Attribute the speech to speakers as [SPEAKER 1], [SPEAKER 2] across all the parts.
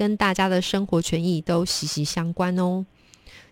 [SPEAKER 1] 跟大家的生活权益都息息相关哦。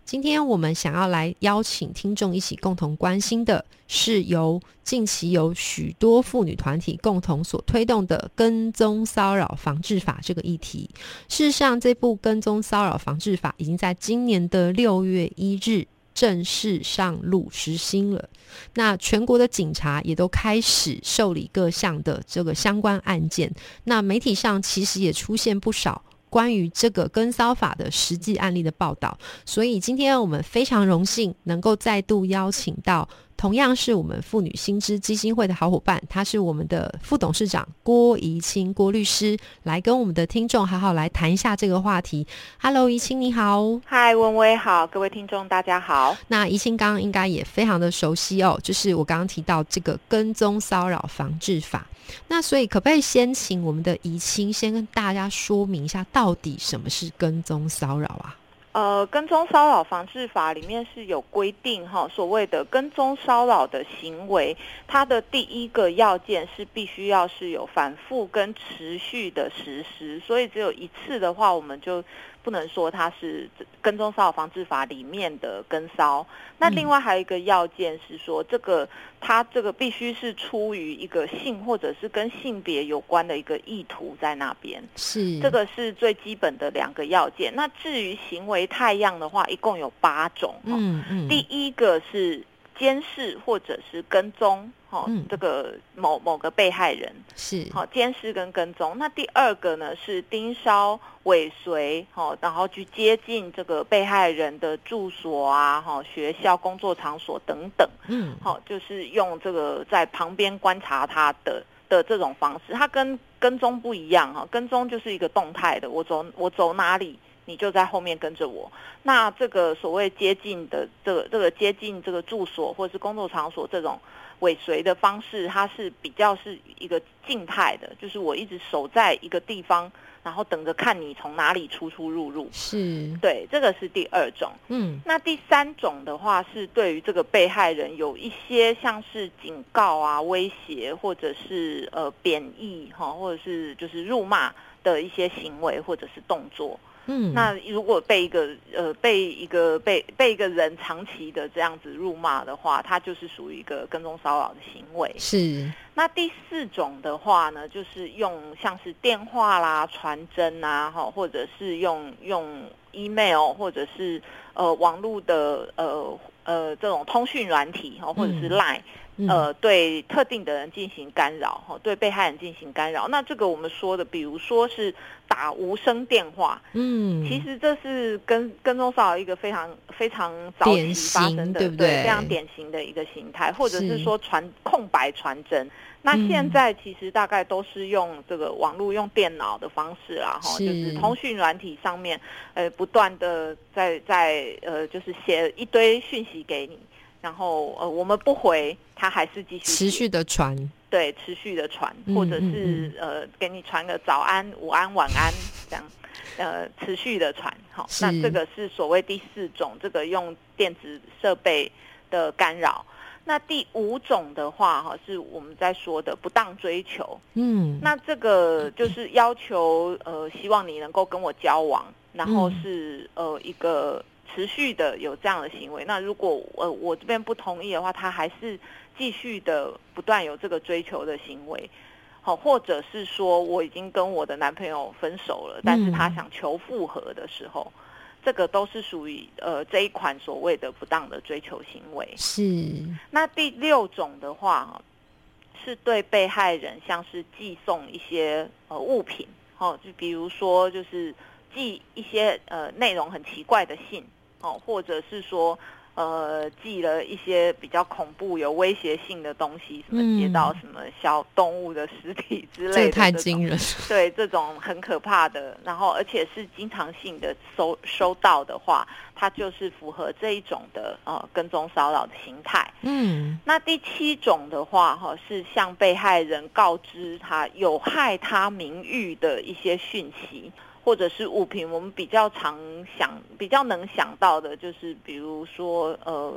[SPEAKER 1] 今天我们想要来邀请听众一起共同关心的，是由近期有许多妇女团体共同所推动的跟踪骚扰防治法这个议题。事实上，这部跟踪骚扰防治法已经在今年的六月一日正式上路实行了。那全国的警察也都开始受理各项的这个相关案件。那媒体上其实也出现不少。关于这个跟骚法的实际案例的报道，所以今天我们非常荣幸能够再度邀请到。同样是我们妇女新知基金会的好伙伴，他是我们的副董事长郭怡清郭律师，来跟我们的听众好好来谈一下这个话题。Hello，怡清你好，
[SPEAKER 2] 嗨，文威好，各位听众大家好。
[SPEAKER 1] 那怡清刚刚应该也非常的熟悉哦，就是我刚刚提到这个跟踪骚扰防治法。那所以可不可以先请我们的怡清先跟大家说明一下，到底什么是跟踪骚扰啊？
[SPEAKER 2] 呃，跟踪骚扰防治法里面是有规定哈，所谓的跟踪骚扰的行为，它的第一个要件是必须要是有反复跟持续的实施，所以只有一次的话，我们就。不能说它是跟踪骚扰防治法里面的跟骚，那另外还有一个要件是说，这个它这个必须是出于一个性或者是跟性别有关的一个意图在那边，
[SPEAKER 1] 是。
[SPEAKER 2] 这个是最基本的两个要件。那至于行为太样的话，一共有八种，嗯嗯，第一个是监视或者是跟踪。好，这个某某个被害人
[SPEAKER 1] 是
[SPEAKER 2] 好监视跟跟踪。那第二个呢是盯梢尾随，好，然后去接近这个被害人的住所啊，哈，学校、工作场所等等。嗯，好，就是用这个在旁边观察他的的这种方式。它跟跟踪不一样哈，跟踪就是一个动态的，我走我走哪里。你就在后面跟着我。那这个所谓接近的这个这个接近这个住所或者是工作场所这种尾随的方式，它是比较是一个静态的，就是我一直守在一个地方，然后等着看你从哪里出出入入。
[SPEAKER 1] 是
[SPEAKER 2] 对，这个是第二种。嗯，那第三种的话是对于这个被害人有一些像是警告啊、威胁或者是呃贬义哈，或者是就是辱骂的一些行为或者是动作。嗯，那如果被一个呃被一个被被一个人长期的这样子辱骂的话，他就是属于一个跟踪骚扰的行为。
[SPEAKER 1] 是。
[SPEAKER 2] 那第四种的话呢，就是用像是电话啦、传真啊，哈，或者是用用 email 或者是呃网络的呃呃这种通讯软体哈，或者是 line。呃，对特定的人进行干扰，哈，对被害人进行干扰。那这个我们说的，比如说是打无声电话，嗯，其实这是跟跟踪骚扰一个非常非常早期发生的，
[SPEAKER 1] 对不对？
[SPEAKER 2] 非常典型的一个形态，或者是说传空白传真。那现在其实大概都是用这个网络、用电脑的方式啦，哈，就是通讯软体上面，呃，不断的在在呃，就是写一堆讯息给你。然后呃，我们不回，他还是继续
[SPEAKER 1] 持续的传，
[SPEAKER 2] 对，持续的传，或者是呃，给你传个早安、午安、晚安这样，呃，持续的传。好，那这个是所谓第四种，这个用电子设备的干扰。那第五种的话，哈，是我们在说的不当追求。嗯，那这个就是要求呃，希望你能够跟我交往，然后是呃一个。持续的有这样的行为，那如果呃我这边不同意的话，他还是继续的不断有这个追求的行为，好，或者是说我已经跟我的男朋友分手了，但是他想求复合的时候，这个都是属于呃这一款所谓的不当的追求行为。
[SPEAKER 1] 是。
[SPEAKER 2] 那第六种的话，是对被害人像是寄送一些呃物品，哦，就比如说就是寄一些呃内容很奇怪的信。哦，或者是说，呃寄了一些比较恐怖、有威胁性的东西，什么接到什么小动物的尸体之类的，
[SPEAKER 1] 太惊人。
[SPEAKER 2] 对，这种很可怕的，然后而且是经常性的收收到的话，它就是符合这一种的呃跟踪骚扰的形态。嗯，那第七种的话，哈，是向被害人告知他有害他名誉的一些讯息。或者是物品，我们比较常想、比较能想到的，就是比如说，呃，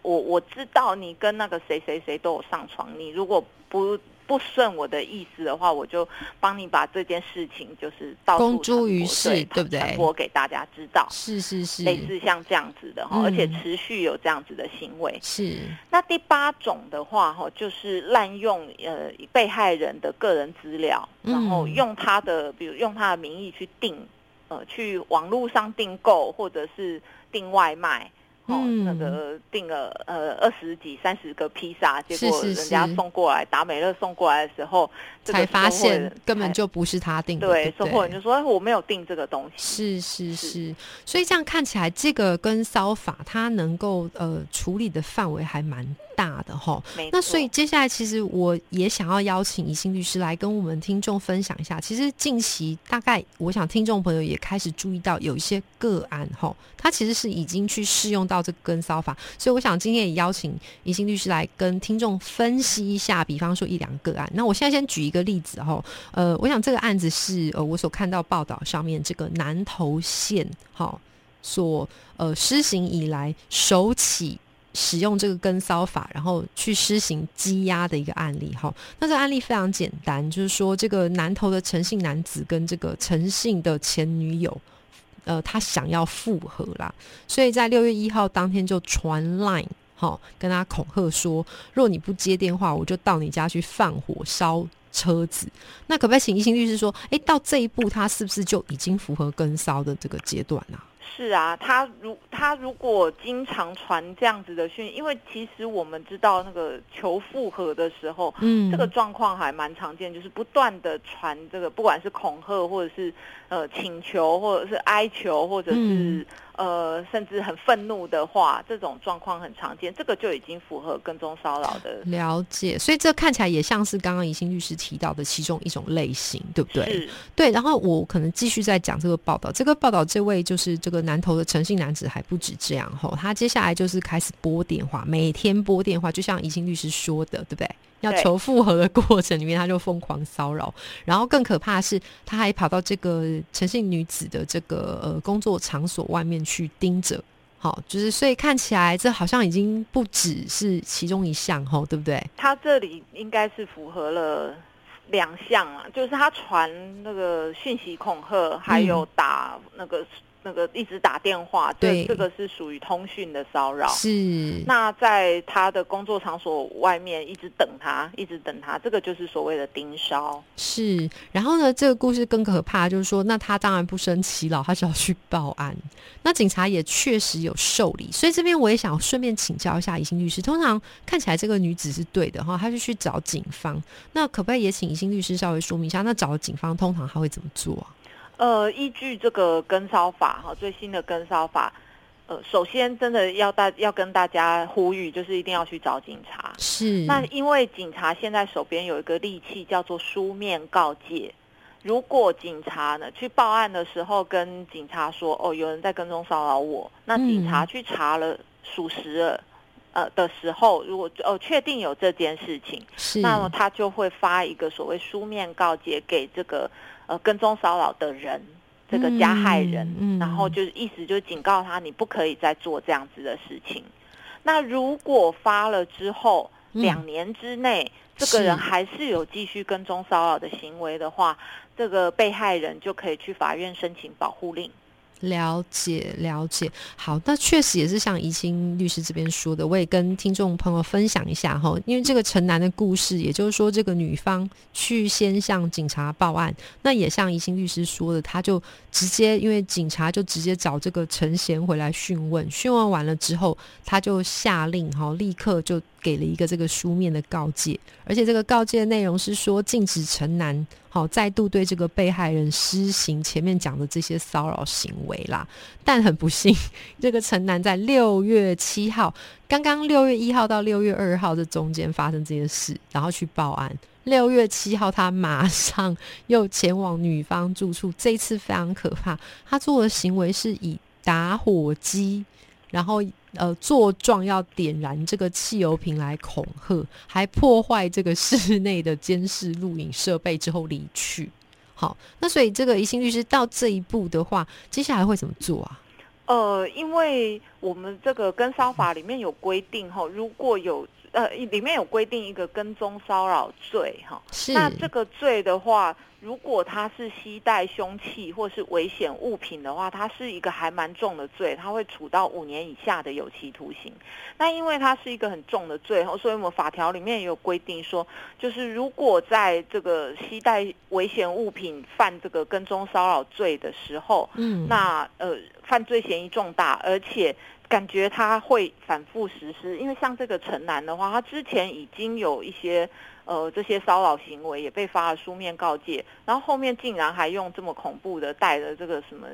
[SPEAKER 2] 我我知道你跟那个谁谁谁都有上床，你如果不。不顺我的意思的话，我就帮你把这件事情就是到处
[SPEAKER 1] 公诸于世，对不对？
[SPEAKER 2] 传播给大家知道，
[SPEAKER 1] 是是是，
[SPEAKER 2] 类似像这样子的哈，而且持续有这样子的行为。
[SPEAKER 1] 是。
[SPEAKER 2] 那第八种的话哈，就是滥用呃被害人的个人资料，然后用他的，比如用他的名义去订呃去网络上订购或者是订外卖。哦，那个订了呃二十几三十个披萨，结果人家送过来，达美乐送过来的时候，
[SPEAKER 1] 才发现根本就不是他订的。对，
[SPEAKER 2] 收货人就说我没有订这个东
[SPEAKER 1] 西。是是是，所以这样看起来，这个跟骚法它能够呃处理的范围还蛮。大的哈，那所以接下来其实我也想要邀请宜兴律师来跟我们听众分享一下。其实近期大概我想听众朋友也开始注意到有一些个案哈，他其实是已经去适用到这个跟骚法，所以我想今天也邀请宜兴律师来跟听众分析一下，比方说一两个案。那我现在先举一个例子哈，呃，我想这个案子是呃我所看到报道上面这个南投县哈所呃施行以来首起。使用这个跟骚法，然后去施行羁押的一个案例哈。那这个案例非常简单，就是说这个南投的陈姓男子跟这个陈姓的前女友，呃，他想要复合啦，所以在六月一号当天就传 line 哈，跟他恐吓说，若你不接电话，我就到你家去放火烧车子。那可不可以请一心律师说，哎，到这一步他是不是就已经符合跟骚的这个阶段呢？
[SPEAKER 2] 是啊，他如他如果经常传这样子的讯，因为其实我们知道那个求复合的时候，嗯，这个状况还蛮常见，就是不断的传这个，不管是恐吓或者是呃请求，或者是哀求，或者是。呃，甚至很愤怒的话，这种状况很常见，这个就已经符合跟踪骚扰的
[SPEAKER 1] 了解。所以这看起来也像是刚刚宜兴律师提到的其中一种类型，对不对？
[SPEAKER 2] 是。
[SPEAKER 1] 对，然后我可能继续再讲这个报道。这个报道，这位就是这个南投的诚信男子还不止这样吼，他接下来就是开始拨电话，每天拨电话，就像宜兴律师说的，对不对？要求复合的过程里面，他就疯狂骚扰，然后更可怕的是，他还跑到这个诚信女子的这个呃工作场所外面去盯着，好，就是所以看起来这好像已经不只是其中一项，吼，对不对？
[SPEAKER 2] 他这里应该是符合了两项啊，就是他传那个讯息恐吓，还有打那个。那个一直打电话，对，这个是属于通讯的骚扰。
[SPEAKER 1] 是。
[SPEAKER 2] 那在他的工作场所外面一直等他，一直等他，这个就是所谓的盯梢。
[SPEAKER 1] 是。然后呢，这个故事更可怕，就是说，那他当然不生气了，他是要去报案。那警察也确实有受理，所以这边我也想顺便请教一下宜兴律师。通常看起来这个女子是对的哈，她就去找警方。那可不可以也请宜兴律师稍微说明一下，那找警方通常他会怎么做啊？
[SPEAKER 2] 呃，依据这个跟骚法哈，最新的跟骚法，呃，首先真的要大要跟大家呼吁，就是一定要去找警察。
[SPEAKER 1] 是。
[SPEAKER 2] 那因为警察现在手边有一个利器叫做书面告诫，如果警察呢去报案的时候跟警察说，哦，有人在跟踪骚扰我，那警察去查了属实了，呃的时候，如果哦确定有这件事情，那么他就会发一个所谓书面告诫给这个。呃，跟踪骚扰的人，这个加害人，然后就是意思就是警告他，你不可以再做这样子的事情。那如果发了之后，两年之内，这个人还是有继续跟踪骚扰的行为的话，这个被害人就可以去法院申请保护令。
[SPEAKER 1] 了解了解，好，那确实也是像怡清律师这边说的，我也跟听众朋友分享一下哈，因为这个陈楠的故事，也就是说这个女方去先向警察报案，那也像怡清律师说的，他就直接因为警察就直接找这个陈贤回来讯问，讯问完了之后，他就下令哈，立刻就给了一个这个书面的告诫，而且这个告诫的内容是说禁止陈楠好再度对这个被害人施行前面讲的这些骚扰行为啦。但很不幸，这个陈楠在六月七号，刚刚六月一号到六月二号这中间发生这件事，然后去报案。六月七号，他马上又前往女方住处，这次非常可怕，他做的行为是以打火机。然后，呃，作状要点燃这个汽油瓶来恐吓，还破坏这个室内的监视录影设备之后离去。好，那所以这个宜兴律师到这一步的话，接下来会怎么做啊？
[SPEAKER 2] 呃，因为我们这个跟商法里面有规定哈，如果有呃里面有规定一个跟踪骚扰罪哈，那这个罪的话。如果他是携带凶器或是危险物品的话，他是一个还蛮重的罪，他会处到五年以下的有期徒刑。那因为它是一个很重的罪，所以我们法条里面也有规定说，就是如果在这个携带危险物品犯这个跟踪骚扰罪的时候，嗯，那呃犯罪嫌疑重大，而且感觉他会反复实施，因为像这个陈楠的话，他之前已经有一些。呃，这些骚扰行为也被发了书面告诫，然后后面竟然还用这么恐怖的带着这个什么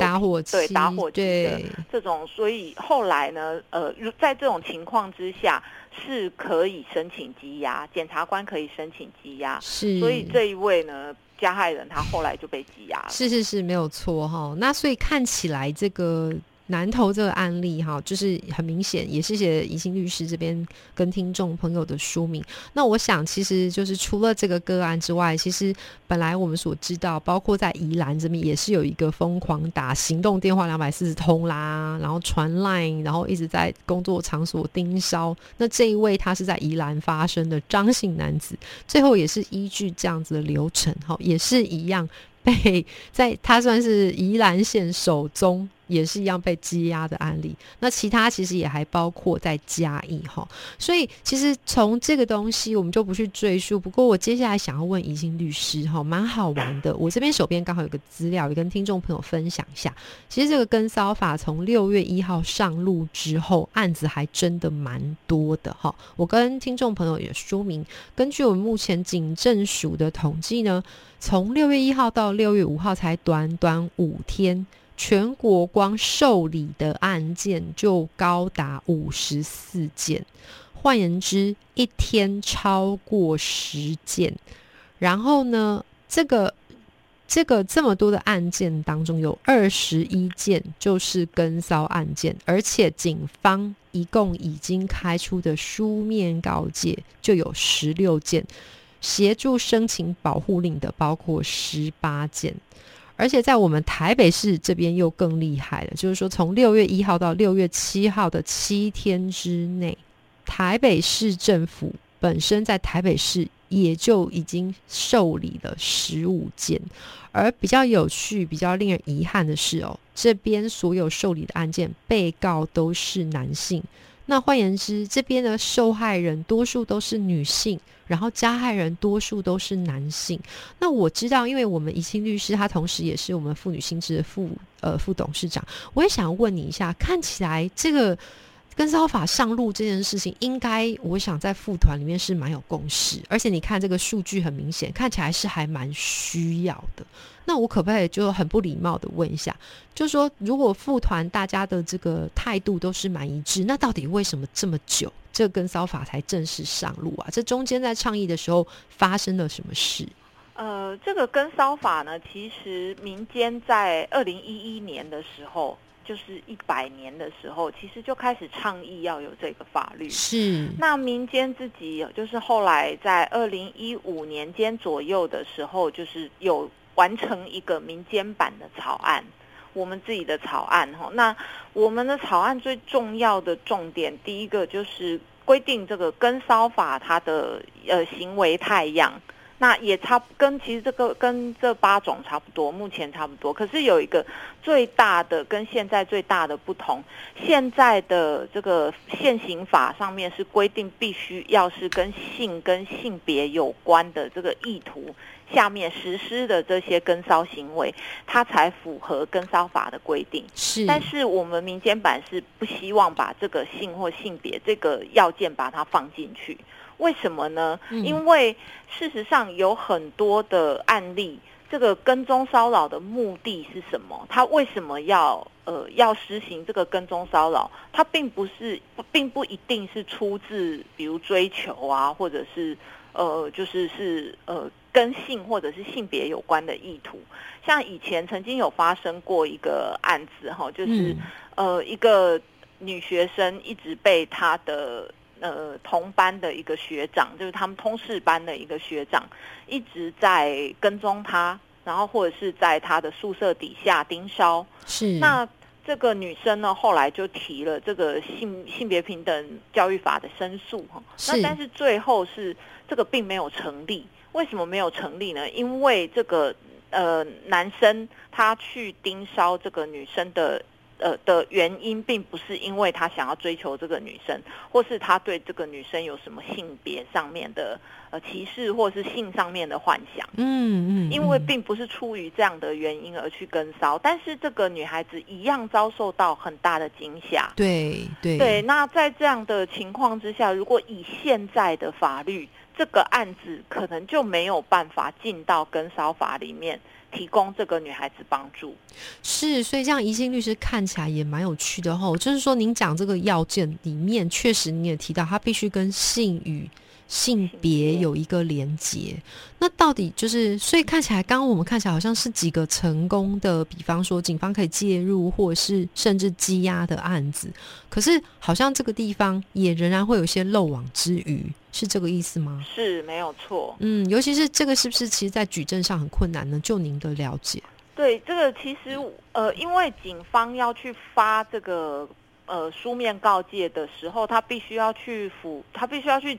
[SPEAKER 1] 打火机，
[SPEAKER 2] 对打火机的这种，所以后来呢，呃，在这种情况之下是可以申请羁押，检察官可以申请羁押，
[SPEAKER 1] 是，
[SPEAKER 2] 所以这一位呢，加害人他后来就被羁押了，
[SPEAKER 1] 是是是，没有错哈。那所以看起来这个。南投这个案例哈，就是很明显，也谢谢宜兴律师这边跟听众朋友的说明。那我想，其实就是除了这个个案之外，其实本来我们所知道，包括在宜兰这边也是有一个疯狂打行动电话两百四十通啦，然后传 line，然后一直在工作场所盯梢。那这一位他是在宜兰发生的张姓男子，最后也是依据这样子的流程，哈，也是一样被在他算是宜兰县首宗。也是一样被羁押的案例，那其他其实也还包括在嘉义哈，所以其实从这个东西我们就不去赘述。不过我接下来想要问怡兴律师哈，蛮好玩的。我这边手边刚好有个资料，也跟听众朋友分享一下。其实这个跟骚法从六月一号上路之后，案子还真的蛮多的哈。我跟听众朋友也说明，根据我们目前警政署的统计呢，从六月一号到六月五号才短短五天。全国光受理的案件就高达五十四件，换言之，一天超过十件。然后呢，这个这个这么多的案件当中，有二十一件就是跟骚案件，而且警方一共已经开出的书面告诫就有十六件，协助申请保护令的包括十八件。而且在我们台北市这边又更厉害了，就是说从六月一号到六月七号的七天之内，台北市政府本身在台北市也就已经受理了十五件。而比较有趣、比较令人遗憾的是哦，这边所有受理的案件，被告都是男性。那换言之，这边的受害人多数都是女性。然后加害人多数都是男性。那我知道，因为我们怡兴律师他同时也是我们妇女心智的副呃副董事长，我也想问你一下，看起来这个跟骚法上路这件事情，应该我想在副团里面是蛮有共识，而且你看这个数据很明显，看起来是还蛮需要的。那我可不可以就很不礼貌的问一下，就是说如果副团大家的这个态度都是蛮一致，那到底为什么这么久？这跟骚法才正式上路啊！这中间在倡议的时候发生了什么事？
[SPEAKER 2] 呃，这个跟骚法呢，其实民间在二零一一年的时候，就是一百年的时候，其实就开始倡议要有这个法律。
[SPEAKER 1] 是。
[SPEAKER 2] 那民间自己就是后来在二零一五年间左右的时候，就是有完成一个民间版的草案。我们自己的草案哈，那我们的草案最重要的重点，第一个就是规定这个跟骚法它的呃行为太样，那也差跟其实这个跟这八种差不多，目前差不多。可是有一个最大的跟现在最大的不同，现在的这个现行法上面是规定必须要是跟性跟性别有关的这个意图。下面实施的这些跟骚行为，它才符合跟骚法的规定。
[SPEAKER 1] 是，
[SPEAKER 2] 但是我们民间版是不希望把这个性或性别这个要件把它放进去。为什么呢？因为事实上有很多的案例。这个跟踪骚扰的目的是什么？他为什么要呃要实行这个跟踪骚扰？他并不是，并不一定是出自比如追求啊，或者是呃就是是呃跟性或者是性别有关的意图。像以前曾经有发生过一个案子哈，就是呃一个女学生一直被她的。呃，同班的一个学长，就是他们通识班的一个学长，一直在跟踪他，然后或者是在他的宿舍底下盯梢。
[SPEAKER 1] 是。
[SPEAKER 2] 那这个女生呢，后来就提了这个性性别平等教育法的申诉哈。那但是最后是这个并没有成立。为什么没有成立呢？因为这个呃男生他去盯梢这个女生的。呃的原因并不是因为他想要追求这个女生，或是他对这个女生有什么性别上面的呃歧视，或是性上面的幻想。
[SPEAKER 1] 嗯嗯，
[SPEAKER 2] 因为并不是出于这样的原因而去跟骚，但是这个女孩子一样遭受到很大的惊吓。
[SPEAKER 1] 对对
[SPEAKER 2] 对，那在这样的情况之下，如果以现在的法律，这个案子可能就没有办法进到跟骚法里面。提供这个女孩子帮助，
[SPEAKER 1] 是，所以这样宜兴律师看起来也蛮有趣的吼。就是说，您讲这个要件里面，确实你也提到，他必须跟性与性别有一个连结。那到底就是，所以看起来，刚刚我们看起来好像是几个成功的，比方说警方可以介入，或者是甚至羁押的案子。可是，好像这个地方也仍然会有一些漏网之鱼。是这个意思吗？
[SPEAKER 2] 是没有错。
[SPEAKER 1] 嗯，尤其是这个是不是其实，在举证上很困难呢？就您的了解。
[SPEAKER 2] 对，这个其实呃，因为警方要去发这个呃书面告诫的时候，他必须要去符，他必须要去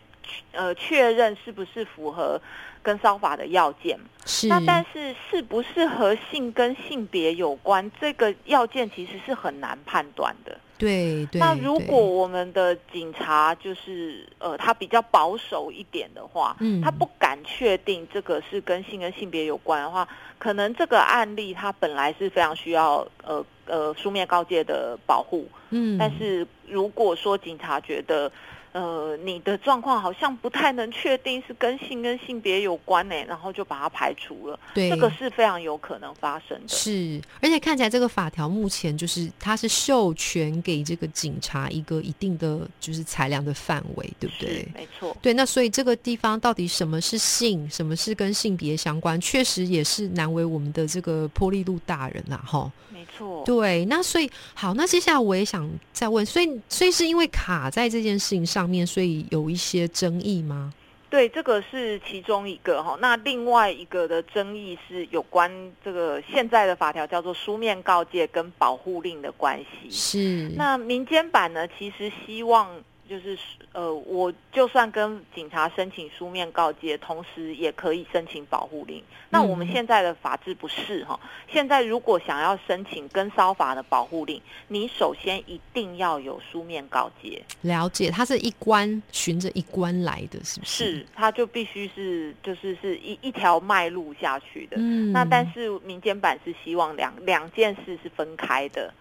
[SPEAKER 2] 呃确认是不是符合跟骚法的要件。
[SPEAKER 1] 是。
[SPEAKER 2] 那但是是不是和性跟性别有关？这个要件其实是很难判断的。
[SPEAKER 1] 对，
[SPEAKER 2] 那如果我们的警察就是呃，他比较保守一点的话，嗯，他不敢确定这个是跟性跟性别有关的话，可能这个案例他本来是非常需要呃呃书面告诫的保护，嗯，但是如果说警察觉得。呃，你的状况好像不太能确定是跟性跟性别有关呢，然后就把它排除了。
[SPEAKER 1] 对，
[SPEAKER 2] 这个是非常有可能发生的。
[SPEAKER 1] 是，而且看起来这个法条目前就是它是授权给这个警察一个一定的就是裁量的范围，对不对？
[SPEAKER 2] 没错。
[SPEAKER 1] 对，那所以这个地方到底什么是性，什么是跟性别相关，确实也是难为我们的这个破利路大人呐，哈。
[SPEAKER 2] 没错。
[SPEAKER 1] 对，那所以好，那接下来我也想再问，所以所以是因为卡在这件事情上。面所以有一些争议吗？
[SPEAKER 2] 对，这个是其中一个哈。那另外一个的争议是有关这个现在的法条叫做书面告诫跟保护令的关系。
[SPEAKER 1] 是。
[SPEAKER 2] 那民间版呢，其实希望。就是呃，我就算跟警察申请书面告诫，同时也可以申请保护令。那我们现在的法制不是哈？现在如果想要申请跟骚法的保护令，你首先一定要有书面告诫。
[SPEAKER 1] 了解，它是一关循着一关来的，是不是？
[SPEAKER 2] 是，它就必须是就是是一一条脉路下去的。嗯。那但是民间版是希望两两件事是分开的。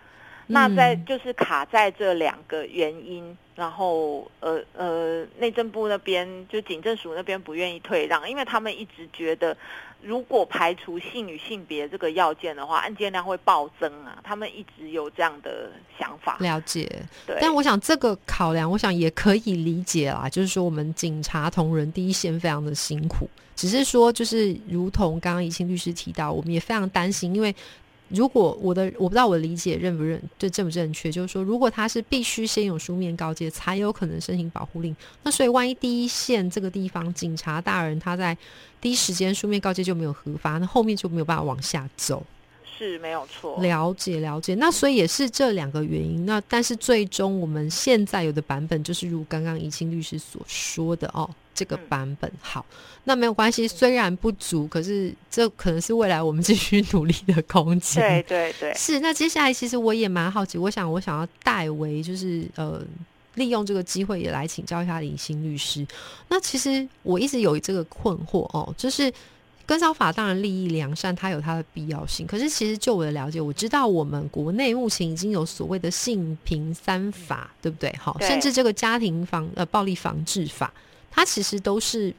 [SPEAKER 2] 那在就是卡在这两个原因。然后，呃呃，内政部那边就警政署那边不愿意退让，因为他们一直觉得，如果排除性与性别这个要件的话，案件量会暴增啊。他们一直有这样的想法。
[SPEAKER 1] 了解，
[SPEAKER 2] 对。
[SPEAKER 1] 但我想这个考量，我想也可以理解啦。就是说，我们警察同仁第一线非常的辛苦，只是说，就是如同刚刚怡清律师提到，我们也非常担心，因为。如果我的我不知道我的理解认不认对正不正确，就是说，如果他是必须先有书面告诫，才有可能申请保护令。那所以，万一第一线这个地方警察大人他在第一时间书面告诫就没有核发，那后面就没有办法往下走。
[SPEAKER 2] 是没有错，
[SPEAKER 1] 了解了解。那所以也是这两个原因。那但是最终我们现在有的版本就是如刚刚怡清律师所说的哦。这个版本好，那没有关系。虽然不足，可是这可能是未来我们继续努力的空间。
[SPEAKER 2] 对对对，
[SPEAKER 1] 是。那接下来其实我也蛮好奇，我想我想要代为就是呃，利用这个机会也来请教一下李欣律师。那其实我一直有这个困惑哦，就是跟骚法当然利益良善，它有它的必要性。可是其实就我的了解，我知道我们国内目前已经有所谓的性平三法，对不对？好，甚至这个家庭防呃暴力防治法，它其实都是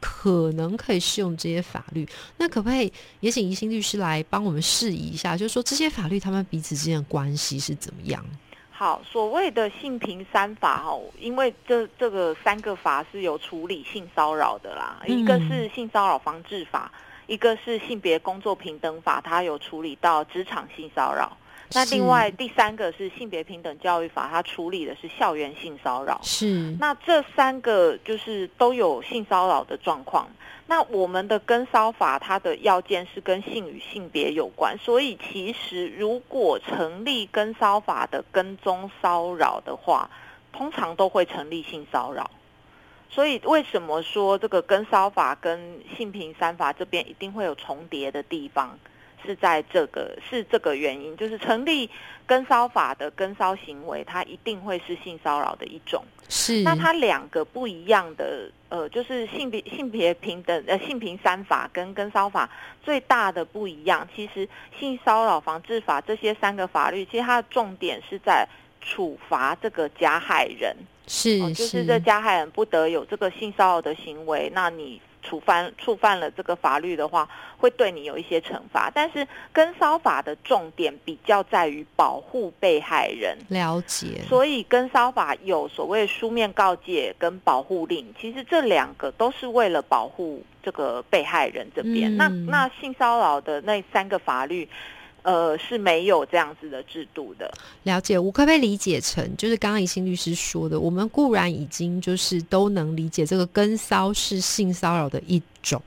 [SPEAKER 1] 可能可以适用这些法律。那可不可以也请宜兴律师来帮我们示意一下，就是说这些法律他们彼此之间的关系是怎么样？
[SPEAKER 2] 好，所谓的性平三法哈，因为这这个三个法是有处理性骚扰的啦，一个是性骚扰防治法，一个是性别工作平等法，它有处理到职场性骚扰。那另外第三个是性别平等教育法，它处理的是校园性骚扰。
[SPEAKER 1] 是，
[SPEAKER 2] 那这三个就是都有性骚扰的状况。那我们的跟骚法，它的要件是跟性与性别有关，所以其实如果成立跟骚法的跟踪骚扰的话，通常都会成立性骚扰。所以为什么说这个跟骚法跟性平三法这边一定会有重叠的地方？是在这个是这个原因，就是成立跟骚法的跟骚行为，它一定会是性骚扰的一种。
[SPEAKER 1] 是，
[SPEAKER 2] 那它两个不一样的，呃，就是性别性别平等呃性平三法跟跟骚法最大的不一样，其实性骚扰防治法这些三个法律，其实它的重点是在处罚这个加害人，
[SPEAKER 1] 是，
[SPEAKER 2] 就是这加害人不得有这个性骚扰的行为，那你。触犯触犯了这个法律的话，会对你有一些惩罚。但是跟骚法的重点比较在于保护被害人，
[SPEAKER 1] 了解。
[SPEAKER 2] 所以跟骚法有所谓书面告诫跟保护令，其实这两个都是为了保护这个被害人这边。那那性骚扰的那三个法律。呃，是没有这样子的制度的。
[SPEAKER 1] 了解，我可不可以理解成，就是刚刚宜兴律师说的，我们固然已经就是都能理解这个跟骚是性骚扰的一种，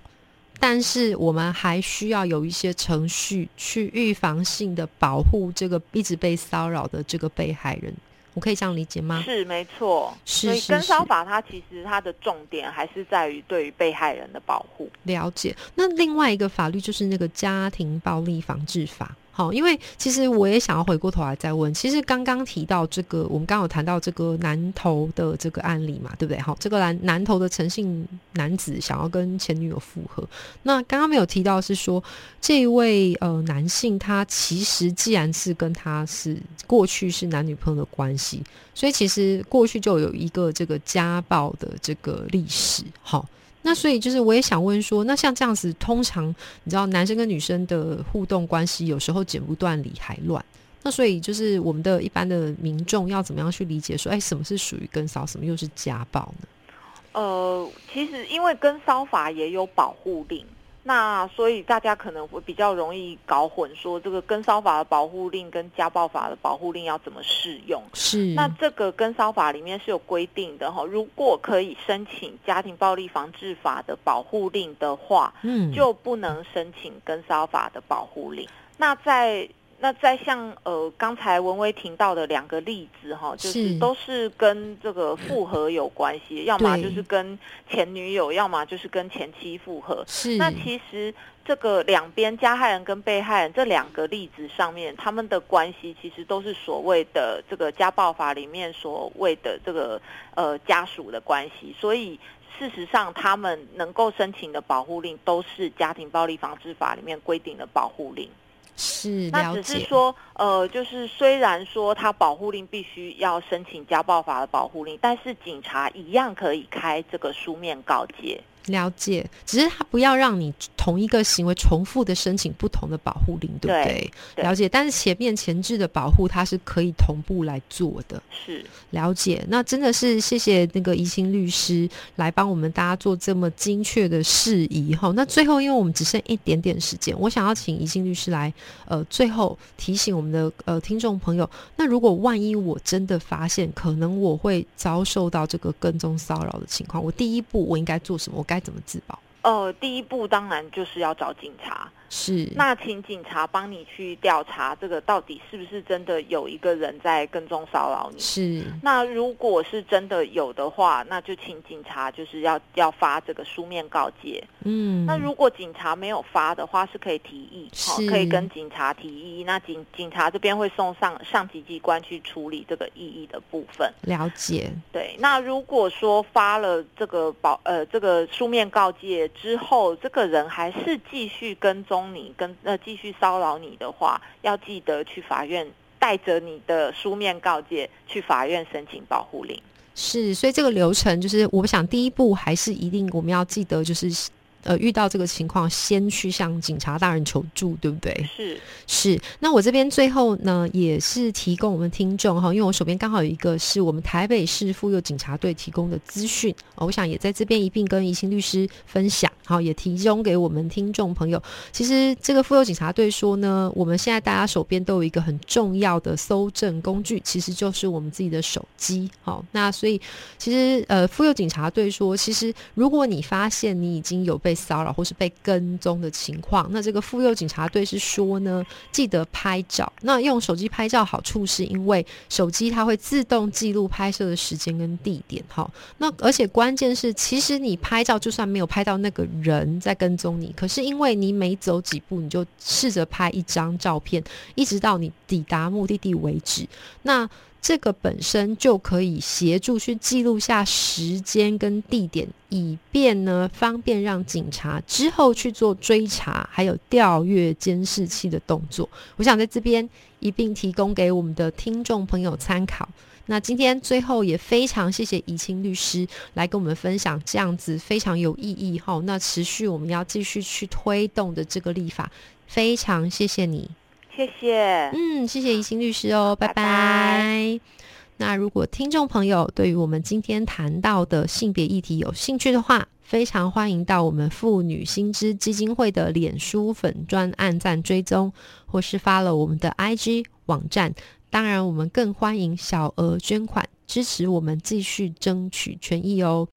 [SPEAKER 1] 但是我们还需要有一些程序去预防性的保护这个一直被骚扰的这个被害人。我可以这样理解吗？
[SPEAKER 2] 是，没错。
[SPEAKER 1] 所
[SPEAKER 2] 以跟骚法它其实它的重点还是在于对于被害人的保护。
[SPEAKER 1] 了解。那另外一个法律就是那个家庭暴力防治法。好，因为其实我也想要回过头来再问，其实刚刚提到这个，我们刚有谈到这个南投的这个案例嘛，对不对？好，这个南南投的诚信男子想要跟前女友复合，那刚刚没有提到是说这一位呃男性他其实既然是跟他是过去是男女朋友的关系，所以其实过去就有一个这个家暴的这个历史，好。那所以就是，我也想问说，那像这样子，通常你知道，男生跟女生的互动关系有时候剪不断理还乱。那所以就是，我们的一般的民众要怎么样去理解说，哎，什么是属于跟骚，什么又是家暴呢？
[SPEAKER 2] 呃，其实因为跟骚法也有保护令。那所以大家可能会比较容易搞混，说这个跟骚法的保护令跟家暴法的保护令要怎么适用？
[SPEAKER 1] 是。
[SPEAKER 2] 那这个跟骚法里面是有规定的哈，如果可以申请家庭暴力防治法的保护令的话，嗯，就不能申请跟骚法的保护令。那在那在像呃刚才文威提到的两个例子哈，就是都是跟这个复合有关系，要么就是跟前女友，要么就是跟前妻复合。
[SPEAKER 1] 是。
[SPEAKER 2] 那其实这个两边加害人跟被害人这两个例子上面，他们的关系其实都是所谓的这个家暴法里面所谓的这个呃家属的关系，所以事实上他们能够申请的保护令都是家庭暴力防治法里面规定的保护令。
[SPEAKER 1] 是，
[SPEAKER 2] 那只是说，呃，就是虽然说他保护令必须要申请家暴法的保护令，但是警察一样可以开这个书面告诫。
[SPEAKER 1] 了解，只是他不要让你同一个行为重复的申请不同的保护令，对不对？了解，但是前面前置的保护它是可以同步来做的。
[SPEAKER 2] 是
[SPEAKER 1] 了解，那真的是谢谢那个怡清律师来帮我们大家做这么精确的事宜哈。那最后，因为我们只剩一点点时间，我想要请怡清律师来呃，最后提醒我们的呃听众朋友，那如果万一我真的发现可能我会遭受到这个跟踪骚扰的情况，我第一步我应该做什么？我该。该怎么自保？
[SPEAKER 2] 呃，第一步当然就是要找警察。
[SPEAKER 1] 是，
[SPEAKER 2] 那请警察帮你去调查这个到底是不是真的有一个人在跟踪骚扰你。
[SPEAKER 1] 是，
[SPEAKER 2] 那如果是真的有的话，那就请警察就是要要发这个书面告诫。
[SPEAKER 1] 嗯，
[SPEAKER 2] 那如果警察没有发的话，是可以提议，好，
[SPEAKER 1] 是
[SPEAKER 2] 可以跟警察提议。那警警察这边会送上上级机关去处理这个异议的部分。
[SPEAKER 1] 了解，
[SPEAKER 2] 对，那如果说发了这个保呃这个书面告诫之后，这个人还是继续跟踪你，跟呃继续骚扰你的话，要记得去法院带着你的书面告诫去法院申请保护令。
[SPEAKER 1] 是，所以这个流程就是，我想第一步还是一定我们要记得，就是呃遇到这个情况，先去向警察大人求助，对不对？
[SPEAKER 2] 是
[SPEAKER 1] 是，那我这边最后呢，也是提供我们听众哈，因为我手边刚好有一个是我们台北市妇幼警察队提供的资讯，我想也在这边一并跟怡清律师分享，好，也提供给我们听众朋友。其实这个妇幼警察队说呢，我们现在大家手边都有一个很重要的搜证工具，其实就是我们自己的手机。好，那所以其实呃，妇幼警察队说，其实如果你发现你已经有被骚扰或是被跟踪的情况，那这个妇幼警察队是说呢，记得拍照。那用手机拍照好处是因为手机它会自动记录拍摄的时间跟地点。好，那而且关键是，其实你拍照就算没有拍到那个人在跟踪你，可是因为你每走几步，你就试着拍一张照片，一直到你抵达目的地为止。那这个本身就可以协助去记录下时间跟地点，以便呢方便让警察之后去做追查，还有调阅监视器的动作。我想在这边一并提供给我们的听众朋友参考。那今天最后也非常谢谢怡清律师来跟我们分享这样子非常有意义哈。那持续我们要继续去推动的这个立法，非常谢谢你。
[SPEAKER 2] 谢谢，
[SPEAKER 1] 嗯，谢谢怡心律师哦，拜
[SPEAKER 2] 拜
[SPEAKER 1] 拜。
[SPEAKER 2] 拜
[SPEAKER 1] 那如果听众朋友对于我们今天谈到的性别议题有兴趣的话，非常欢迎到我们妇女新知基金会的脸书粉专按赞追踪，或是发了我们的 IG 网站。当然，我们更欢迎小额捐款支持我们继续争取权益哦。